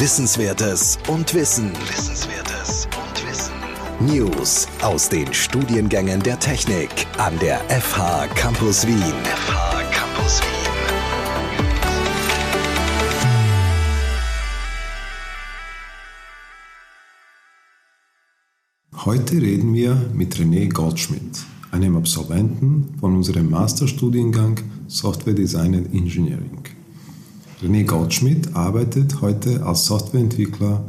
Wissenswertes und Wissen. Wissenswertes und Wissen. News aus den Studiengängen der Technik an der FH Campus Wien. FH Campus Wien. Heute reden wir mit René Goldschmidt, einem Absolventen von unserem Masterstudiengang Software Design and Engineering. René Goldschmidt arbeitet heute als Softwareentwickler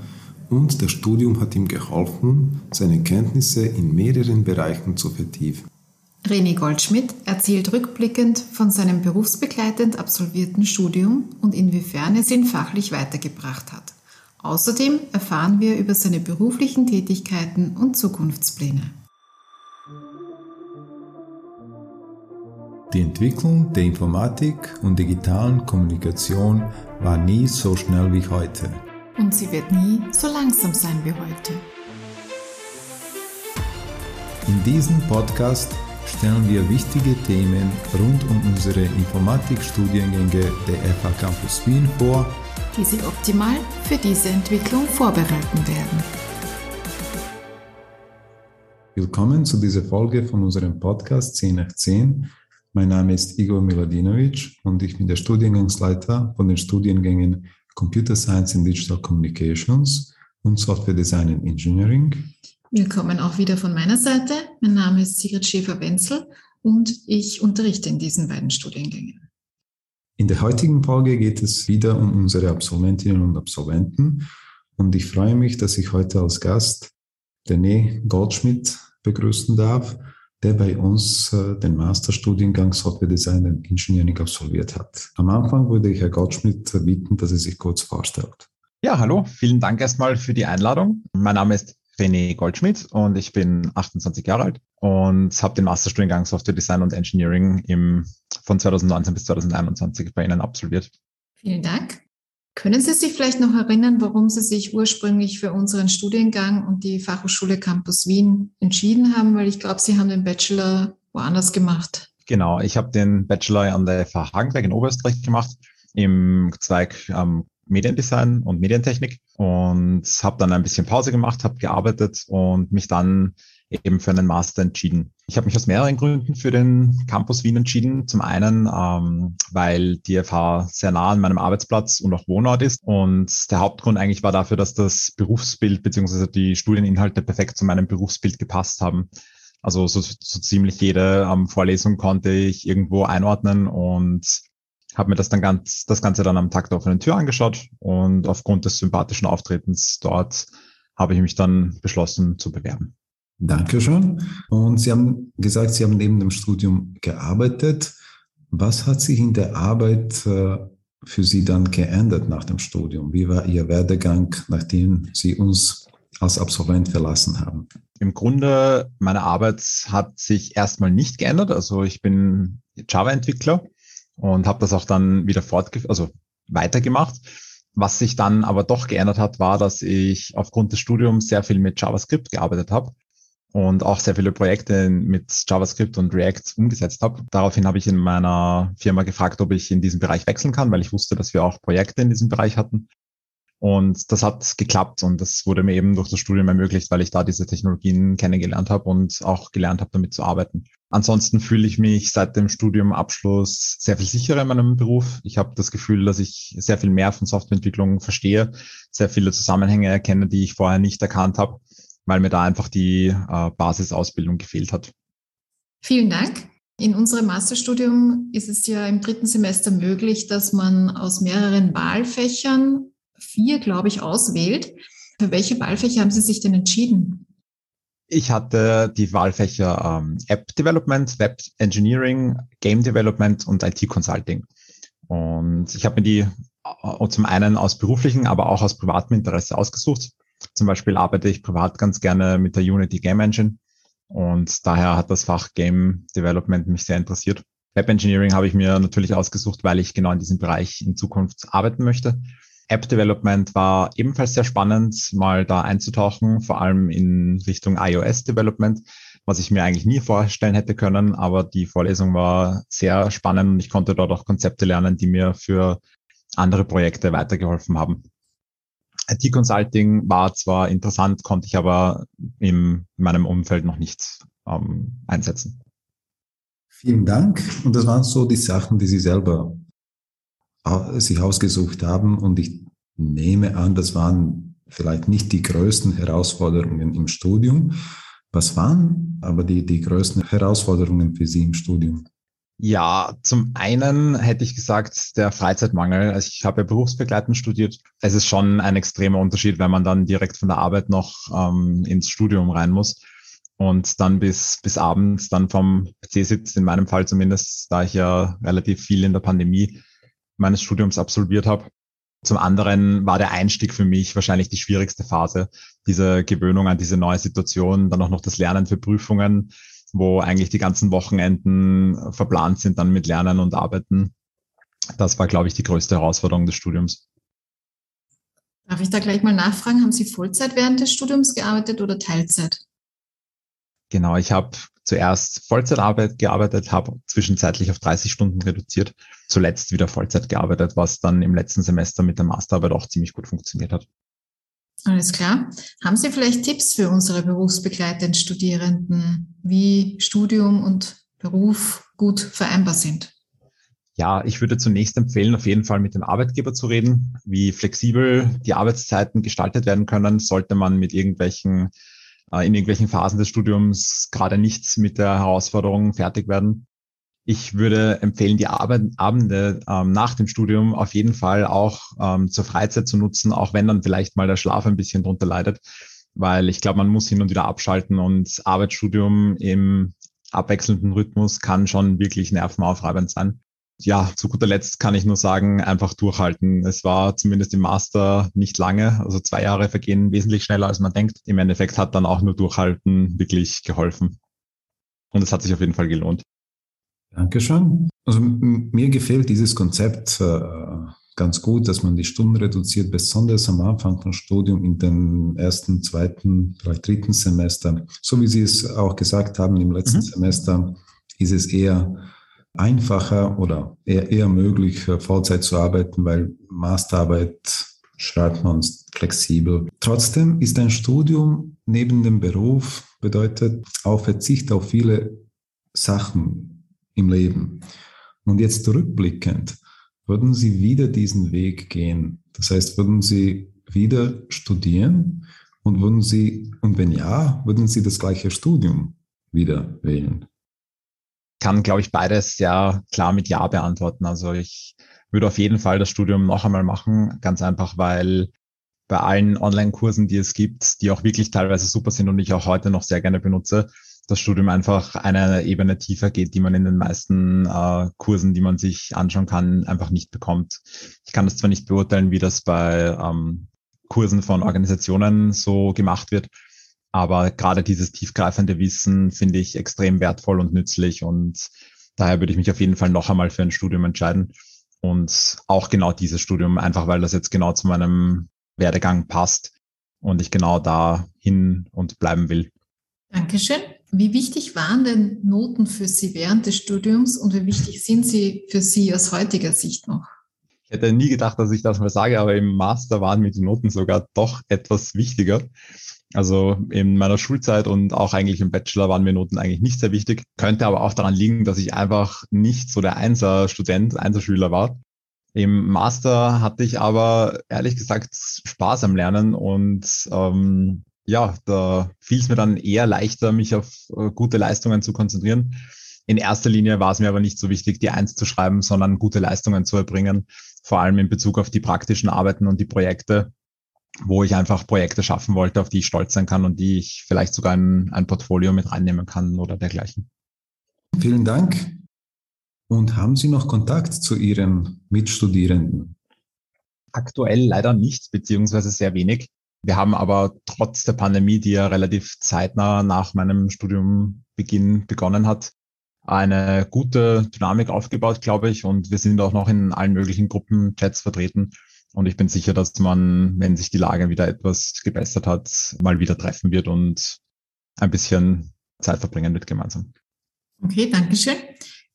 und das Studium hat ihm geholfen, seine Kenntnisse in mehreren Bereichen zu vertiefen. René Goldschmidt erzählt rückblickend von seinem berufsbegleitend absolvierten Studium und inwiefern es ihn fachlich weitergebracht hat. Außerdem erfahren wir über seine beruflichen Tätigkeiten und Zukunftspläne. Die Entwicklung der Informatik und digitalen Kommunikation war nie so schnell wie heute. Und sie wird nie so langsam sein wie heute. In diesem Podcast stellen wir wichtige Themen rund um unsere Informatikstudiengänge der FH Campus Wien vor, die Sie optimal für diese Entwicklung vorbereiten werden. Willkommen zu dieser Folge von unserem Podcast 10 nach 10 mein Name ist Igor Miladinovic und ich bin der Studiengangsleiter von den Studiengängen Computer Science and Digital Communications und Software Design and Engineering. Willkommen auch wieder von meiner Seite. Mein Name ist Sigrid Schäfer-Wenzel und ich unterrichte in diesen beiden Studiengängen. In der heutigen Folge geht es wieder um unsere Absolventinnen und Absolventen und ich freue mich, dass ich heute als Gast René Goldschmidt begrüßen darf der bei uns äh, den Masterstudiengang Software Design und Engineering absolviert hat. Am Anfang würde ich Herr Gottschmidt bitten, dass er sich kurz vorstellt. Ja, hallo, vielen Dank erstmal für die Einladung. Mein Name ist René Goldschmidt und ich bin 28 Jahre alt und habe den Masterstudiengang Software Design und Engineering im, von 2019 bis 2021 bei Ihnen absolviert. Vielen Dank. Können Sie sich vielleicht noch erinnern, warum Sie sich ursprünglich für unseren Studiengang und die Fachhochschule Campus Wien entschieden haben? Weil ich glaube, Sie haben den Bachelor woanders gemacht. Genau, ich habe den Bachelor an der FH Hagenberg in Oberösterreich gemacht, im Zweig ähm, Mediendesign und Medientechnik und habe dann ein bisschen Pause gemacht, habe gearbeitet und mich dann eben für einen Master entschieden. Ich habe mich aus mehreren Gründen für den Campus Wien entschieden. Zum einen, ähm, weil die FH sehr nah an meinem Arbeitsplatz und auch Wohnort ist. Und der Hauptgrund eigentlich war dafür, dass das Berufsbild beziehungsweise die Studieninhalte perfekt zu meinem Berufsbild gepasst haben. Also so, so ziemlich jede ähm, Vorlesung konnte ich irgendwo einordnen und habe mir das dann ganz, das Ganze dann am Tag der offenen Tür angeschaut und aufgrund des sympathischen Auftretens dort habe ich mich dann beschlossen zu bewerben. Dankeschön. Und Sie haben gesagt, Sie haben neben dem Studium gearbeitet. Was hat sich in der Arbeit äh, für Sie dann geändert nach dem Studium? Wie war Ihr Werdegang, nachdem Sie uns als Absolvent verlassen haben? Im Grunde, meine Arbeit hat sich erstmal nicht geändert. Also ich bin Java-Entwickler und habe das auch dann wieder fortgeführt, also weitergemacht. Was sich dann aber doch geändert hat, war, dass ich aufgrund des Studiums sehr viel mit JavaScript gearbeitet habe und auch sehr viele Projekte mit JavaScript und React umgesetzt habe. Daraufhin habe ich in meiner Firma gefragt, ob ich in diesem Bereich wechseln kann, weil ich wusste, dass wir auch Projekte in diesem Bereich hatten. Und das hat geklappt und das wurde mir eben durch das Studium ermöglicht, weil ich da diese Technologien kennengelernt habe und auch gelernt habe, damit zu arbeiten. Ansonsten fühle ich mich seit dem Studiumabschluss sehr viel sicherer in meinem Beruf. Ich habe das Gefühl, dass ich sehr viel mehr von Softwareentwicklung verstehe, sehr viele Zusammenhänge erkenne, die ich vorher nicht erkannt habe weil mir da einfach die äh, Basisausbildung gefehlt hat. Vielen Dank. In unserem Masterstudium ist es ja im dritten Semester möglich, dass man aus mehreren Wahlfächern vier, glaube ich, auswählt. Für welche Wahlfächer haben Sie sich denn entschieden? Ich hatte die Wahlfächer ähm, App Development, Web Engineering, Game Development und IT Consulting. Und ich habe mir die äh, zum einen aus beruflichen, aber auch aus privatem Interesse ausgesucht. Zum Beispiel arbeite ich privat ganz gerne mit der Unity Game Engine und daher hat das Fach Game Development mich sehr interessiert. Web Engineering habe ich mir natürlich ausgesucht, weil ich genau in diesem Bereich in Zukunft arbeiten möchte. App Development war ebenfalls sehr spannend, mal da einzutauchen, vor allem in Richtung iOS Development, was ich mir eigentlich nie vorstellen hätte können, aber die Vorlesung war sehr spannend und ich konnte dort auch Konzepte lernen, die mir für andere Projekte weitergeholfen haben. IT-Consulting war zwar interessant, konnte ich aber in meinem Umfeld noch nicht ähm, einsetzen. Vielen Dank. Und das waren so die Sachen, die Sie selber sich ausgesucht haben. Und ich nehme an, das waren vielleicht nicht die größten Herausforderungen im Studium. Was waren aber die, die größten Herausforderungen für Sie im Studium? Ja, zum einen hätte ich gesagt, der Freizeitmangel. Also ich habe ja berufsbegleitend studiert. Es ist schon ein extremer Unterschied, wenn man dann direkt von der Arbeit noch ähm, ins Studium rein muss und dann bis, bis abends dann vom PC sitzt, in meinem Fall zumindest, da ich ja relativ viel in der Pandemie meines Studiums absolviert habe. Zum anderen war der Einstieg für mich wahrscheinlich die schwierigste Phase, diese Gewöhnung an diese neue Situation, dann auch noch das Lernen für Prüfungen wo eigentlich die ganzen Wochenenden verplant sind dann mit Lernen und Arbeiten. Das war, glaube ich, die größte Herausforderung des Studiums. Darf ich da gleich mal nachfragen, haben Sie Vollzeit während des Studiums gearbeitet oder Teilzeit? Genau, ich habe zuerst Vollzeitarbeit gearbeitet, habe zwischenzeitlich auf 30 Stunden reduziert, zuletzt wieder Vollzeit gearbeitet, was dann im letzten Semester mit der Masterarbeit auch ziemlich gut funktioniert hat. Alles klar. Haben Sie vielleicht Tipps für unsere berufsbegleitenden Studierenden, wie Studium und Beruf gut vereinbar sind? Ja, ich würde zunächst empfehlen, auf jeden Fall mit dem Arbeitgeber zu reden, wie flexibel die Arbeitszeiten gestaltet werden können, sollte man mit irgendwelchen, äh, in irgendwelchen Phasen des Studiums gerade nicht mit der Herausforderung fertig werden. Ich würde empfehlen, die Abende ähm, nach dem Studium auf jeden Fall auch ähm, zur Freizeit zu nutzen, auch wenn dann vielleicht mal der Schlaf ein bisschen drunter leidet, weil ich glaube, man muss hin und wieder abschalten und Arbeitsstudium im abwechselnden Rhythmus kann schon wirklich nervenaufreibend sein. Ja, zu guter Letzt kann ich nur sagen, einfach durchhalten. Es war zumindest im Master nicht lange, also zwei Jahre vergehen wesentlich schneller, als man denkt. Im Endeffekt hat dann auch nur durchhalten wirklich geholfen. Und es hat sich auf jeden Fall gelohnt. Dankeschön. Also mir gefällt dieses Konzept äh, ganz gut, dass man die Stunden reduziert, besonders am Anfang vom Studium in den ersten, zweiten, vielleicht dritten Semester. So wie Sie es auch gesagt haben, im letzten mhm. Semester ist es eher einfacher oder eher, eher möglich, Vollzeit zu arbeiten, weil Masterarbeit schreibt man flexibel. Trotzdem ist ein Studium neben dem Beruf bedeutet auch Verzicht auf viele Sachen, im Leben. Und jetzt rückblickend, würden Sie wieder diesen Weg gehen? Das heißt, würden Sie wieder studieren und würden Sie, und wenn ja, würden Sie das gleiche Studium wieder wählen? Kann, glaube ich, beides sehr klar mit Ja beantworten. Also ich würde auf jeden Fall das Studium noch einmal machen, ganz einfach, weil bei allen Online-Kursen, die es gibt, die auch wirklich teilweise super sind und ich auch heute noch sehr gerne benutze, das Studium einfach eine Ebene tiefer geht, die man in den meisten äh, Kursen, die man sich anschauen kann, einfach nicht bekommt. Ich kann das zwar nicht beurteilen, wie das bei ähm, Kursen von Organisationen so gemacht wird, aber gerade dieses tiefgreifende Wissen finde ich extrem wertvoll und nützlich und daher würde ich mich auf jeden Fall noch einmal für ein Studium entscheiden und auch genau dieses Studium, einfach weil das jetzt genau zu meinem Werdegang passt und ich genau da hin und bleiben will. Dankeschön. Wie wichtig waren denn Noten für Sie während des Studiums und wie wichtig sind sie für Sie aus heutiger Sicht noch? Ich hätte nie gedacht, dass ich das mal sage, aber im Master waren mir die Noten sogar doch etwas wichtiger. Also in meiner Schulzeit und auch eigentlich im Bachelor waren mir Noten eigentlich nicht sehr wichtig. Könnte aber auch daran liegen, dass ich einfach nicht so der Einser-Student, Einser-Schüler war. Im Master hatte ich aber ehrlich gesagt Spaß am Lernen und ähm, ja, da fiel es mir dann eher leichter, mich auf äh, gute Leistungen zu konzentrieren. In erster Linie war es mir aber nicht so wichtig, die Eins zu schreiben, sondern gute Leistungen zu erbringen, vor allem in Bezug auf die praktischen Arbeiten und die Projekte, wo ich einfach Projekte schaffen wollte, auf die ich stolz sein kann und die ich vielleicht sogar in ein Portfolio mit reinnehmen kann oder dergleichen. Vielen Dank. Und haben Sie noch Kontakt zu Ihren Mitstudierenden? Aktuell leider nicht, beziehungsweise sehr wenig. Wir haben aber trotz der Pandemie, die ja relativ zeitnah nach meinem Studiumbeginn begonnen hat, eine gute Dynamik aufgebaut, glaube ich. Und wir sind auch noch in allen möglichen Gruppenchats vertreten. Und ich bin sicher, dass man, wenn sich die Lage wieder etwas gebessert hat, mal wieder treffen wird und ein bisschen Zeit verbringen wird gemeinsam. Okay, danke schön.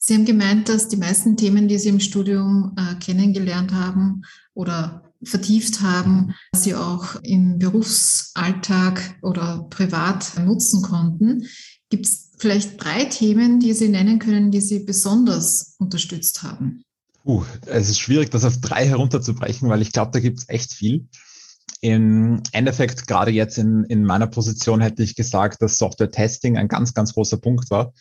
Sie haben gemeint, dass die meisten Themen, die Sie im Studium äh, kennengelernt haben oder vertieft haben, Sie auch im Berufsalltag oder privat nutzen konnten. Gibt es vielleicht drei Themen, die Sie nennen können, die Sie besonders unterstützt haben? Uh, es ist schwierig, das auf drei herunterzubrechen, weil ich glaube, da gibt es echt viel. Im Endeffekt, gerade jetzt in, in meiner Position, hätte ich gesagt, dass Software-Testing ein ganz, ganz großer Punkt war.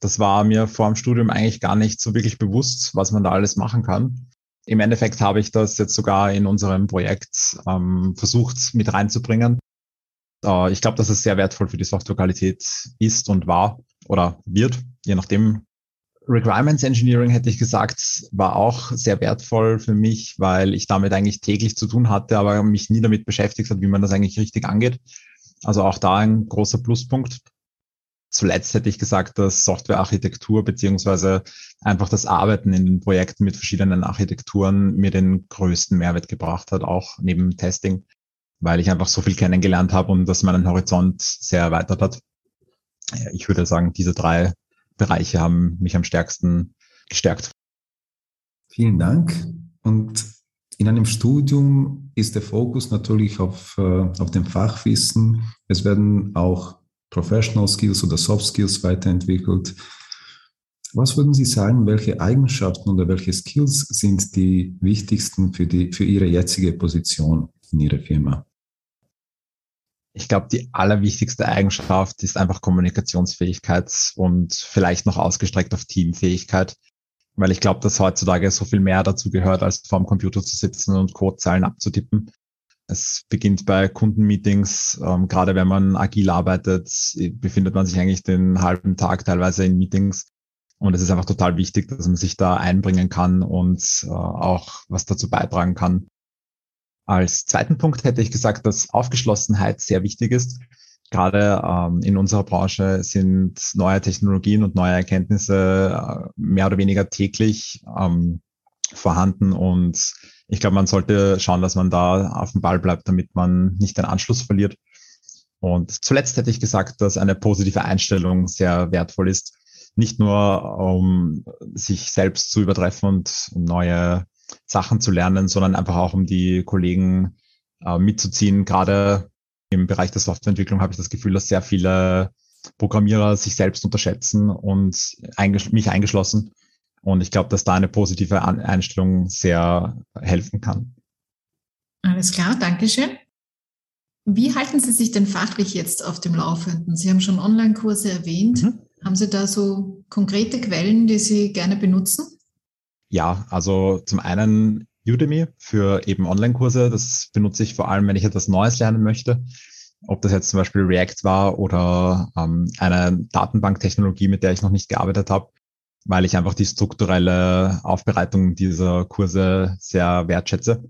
Das war mir vor dem Studium eigentlich gar nicht so wirklich bewusst, was man da alles machen kann. Im Endeffekt habe ich das jetzt sogar in unserem Projekt ähm, versucht mit reinzubringen. Äh, ich glaube, dass es sehr wertvoll für die Softwarequalität ist und war oder wird, je nachdem, Requirements Engineering, hätte ich gesagt, war auch sehr wertvoll für mich, weil ich damit eigentlich täglich zu tun hatte, aber mich nie damit beschäftigt hat, wie man das eigentlich richtig angeht. Also auch da ein großer Pluspunkt. Zuletzt hätte ich gesagt, dass Softwarearchitektur beziehungsweise einfach das Arbeiten in den Projekten mit verschiedenen Architekturen mir den größten Mehrwert gebracht hat, auch neben Testing, weil ich einfach so viel kennengelernt habe und das meinen Horizont sehr erweitert hat. Ich würde sagen, diese drei Bereiche haben mich am stärksten gestärkt. Vielen Dank. Und in einem Studium ist der Fokus natürlich auf, äh, auf dem Fachwissen. Es werden auch Professional Skills oder Soft Skills weiterentwickelt. Was würden Sie sagen, welche Eigenschaften oder welche Skills sind die wichtigsten für, die, für Ihre jetzige Position in Ihrer Firma? Ich glaube, die allerwichtigste Eigenschaft ist einfach Kommunikationsfähigkeit und vielleicht noch ausgestreckt auf Teamfähigkeit, weil ich glaube, dass heutzutage so viel mehr dazu gehört, als vor dem Computer zu sitzen und Codezeilen abzutippen. Es beginnt bei Kundenmeetings, ähm, gerade wenn man agil arbeitet, befindet man sich eigentlich den halben Tag teilweise in Meetings. Und es ist einfach total wichtig, dass man sich da einbringen kann und äh, auch was dazu beitragen kann, als zweiten Punkt hätte ich gesagt, dass Aufgeschlossenheit sehr wichtig ist. Gerade ähm, in unserer Branche sind neue Technologien und neue Erkenntnisse äh, mehr oder weniger täglich ähm, vorhanden und ich glaube, man sollte schauen, dass man da auf dem Ball bleibt, damit man nicht den Anschluss verliert. Und zuletzt hätte ich gesagt, dass eine positive Einstellung sehr wertvoll ist. Nicht nur, um sich selbst zu übertreffen und neue Sachen zu lernen, sondern einfach auch um die Kollegen äh, mitzuziehen. Gerade im Bereich der Softwareentwicklung habe ich das Gefühl, dass sehr viele Programmierer sich selbst unterschätzen und einges mich eingeschlossen. Und ich glaube, dass da eine positive Einstellung sehr helfen kann. Alles klar, Dankeschön. Wie halten Sie sich denn fachlich jetzt auf dem Laufenden? Sie haben schon Online-Kurse erwähnt. Mhm. Haben Sie da so konkrete Quellen, die Sie gerne benutzen? Ja, also zum einen Udemy für eben Online-Kurse. Das benutze ich vor allem, wenn ich etwas Neues lernen möchte. Ob das jetzt zum Beispiel React war oder ähm, eine Datenbanktechnologie, mit der ich noch nicht gearbeitet habe, weil ich einfach die strukturelle Aufbereitung dieser Kurse sehr wertschätze.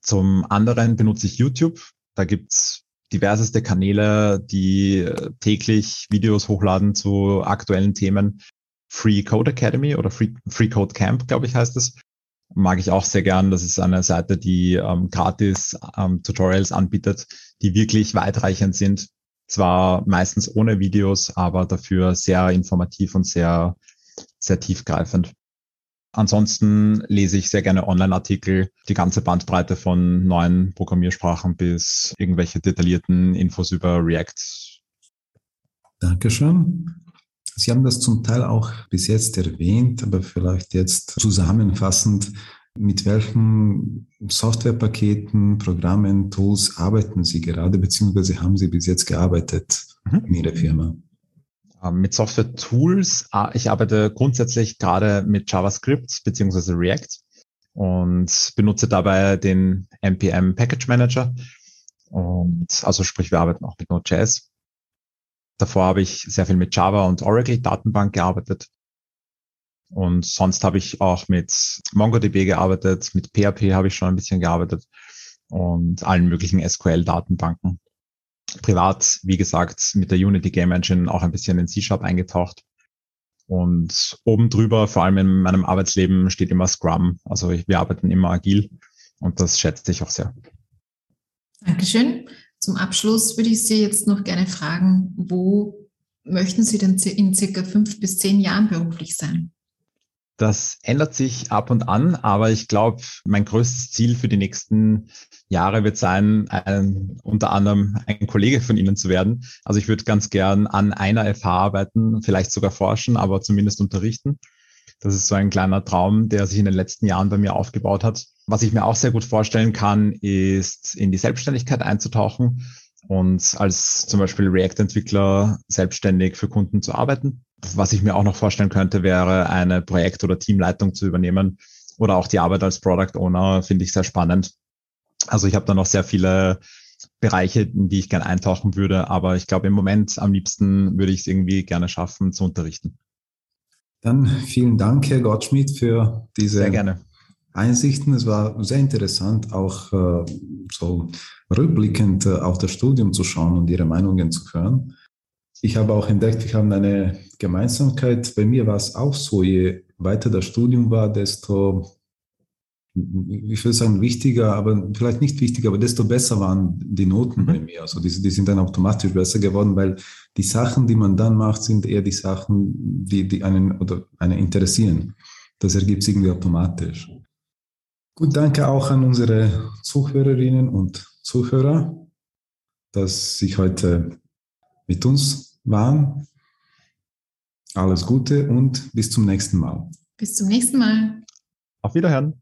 Zum anderen benutze ich YouTube. Da gibt's diverseste Kanäle, die täglich Videos hochladen zu aktuellen Themen. Free Code Academy oder Free, Free Code Camp, glaube ich, heißt es. Mag ich auch sehr gern. Das ist eine Seite, die ähm, gratis ähm, Tutorials anbietet, die wirklich weitreichend sind. Zwar meistens ohne Videos, aber dafür sehr informativ und sehr, sehr tiefgreifend. Ansonsten lese ich sehr gerne Online-Artikel, die ganze Bandbreite von neuen Programmiersprachen bis irgendwelche detaillierten Infos über React. Dankeschön. Sie haben das zum Teil auch bis jetzt erwähnt, aber vielleicht jetzt zusammenfassend. Mit welchen Softwarepaketen, Programmen, Tools arbeiten Sie gerade, beziehungsweise haben Sie bis jetzt gearbeitet mhm. in Ihrer Firma? Ähm, mit Software-Tools, ah, ich arbeite grundsätzlich gerade mit JavaScript beziehungsweise React und benutze dabei den NPM Package Manager. Und also sprich, wir arbeiten auch mit Node.js. Davor habe ich sehr viel mit Java und Oracle Datenbank gearbeitet. Und sonst habe ich auch mit MongoDB gearbeitet, mit PHP habe ich schon ein bisschen gearbeitet und allen möglichen SQL-Datenbanken. Privat, wie gesagt, mit der Unity Game Engine auch ein bisschen in C-Sharp eingetaucht. Und oben drüber, vor allem in meinem Arbeitsleben, steht immer Scrum. Also wir arbeiten immer agil und das schätze ich auch sehr. Dankeschön. Zum Abschluss würde ich Sie jetzt noch gerne fragen, wo möchten Sie denn in circa fünf bis zehn Jahren beruflich sein? Das ändert sich ab und an, aber ich glaube, mein größtes Ziel für die nächsten Jahre wird sein, ein, unter anderem ein Kollege von Ihnen zu werden. Also ich würde ganz gern an einer FH arbeiten, vielleicht sogar forschen, aber zumindest unterrichten. Das ist so ein kleiner Traum, der sich in den letzten Jahren bei mir aufgebaut hat. Was ich mir auch sehr gut vorstellen kann, ist in die Selbstständigkeit einzutauchen und als zum Beispiel React-Entwickler selbstständig für Kunden zu arbeiten. Was ich mir auch noch vorstellen könnte, wäre eine Projekt- oder Teamleitung zu übernehmen oder auch die Arbeit als Product Owner finde ich sehr spannend. Also ich habe da noch sehr viele Bereiche, in die ich gerne eintauchen würde, aber ich glaube im Moment am liebsten würde ich es irgendwie gerne schaffen zu unterrichten. Dann vielen Dank, Herr Gottschmidt, für diese sehr gerne. Einsichten. Es war sehr interessant, auch äh, so rückblickend äh, auf das Studium zu schauen und Ihre Meinungen zu hören. Ich habe auch entdeckt, wir haben eine Gemeinsamkeit. Bei mir war es auch so, je weiter das Studium war, desto, ich würde sagen, wichtiger, aber vielleicht nicht wichtiger, aber desto besser waren die Noten mhm. bei mir. Also die, die sind dann automatisch besser geworden, weil die Sachen, die man dann macht, sind eher die Sachen, die, die einen oder einen interessieren. Das ergibt sich irgendwie automatisch. Gut, danke auch an unsere Zuhörerinnen und Zuhörer, dass Sie heute mit uns waren. Alles Gute und bis zum nächsten Mal. Bis zum nächsten Mal. Auf Wiederhören.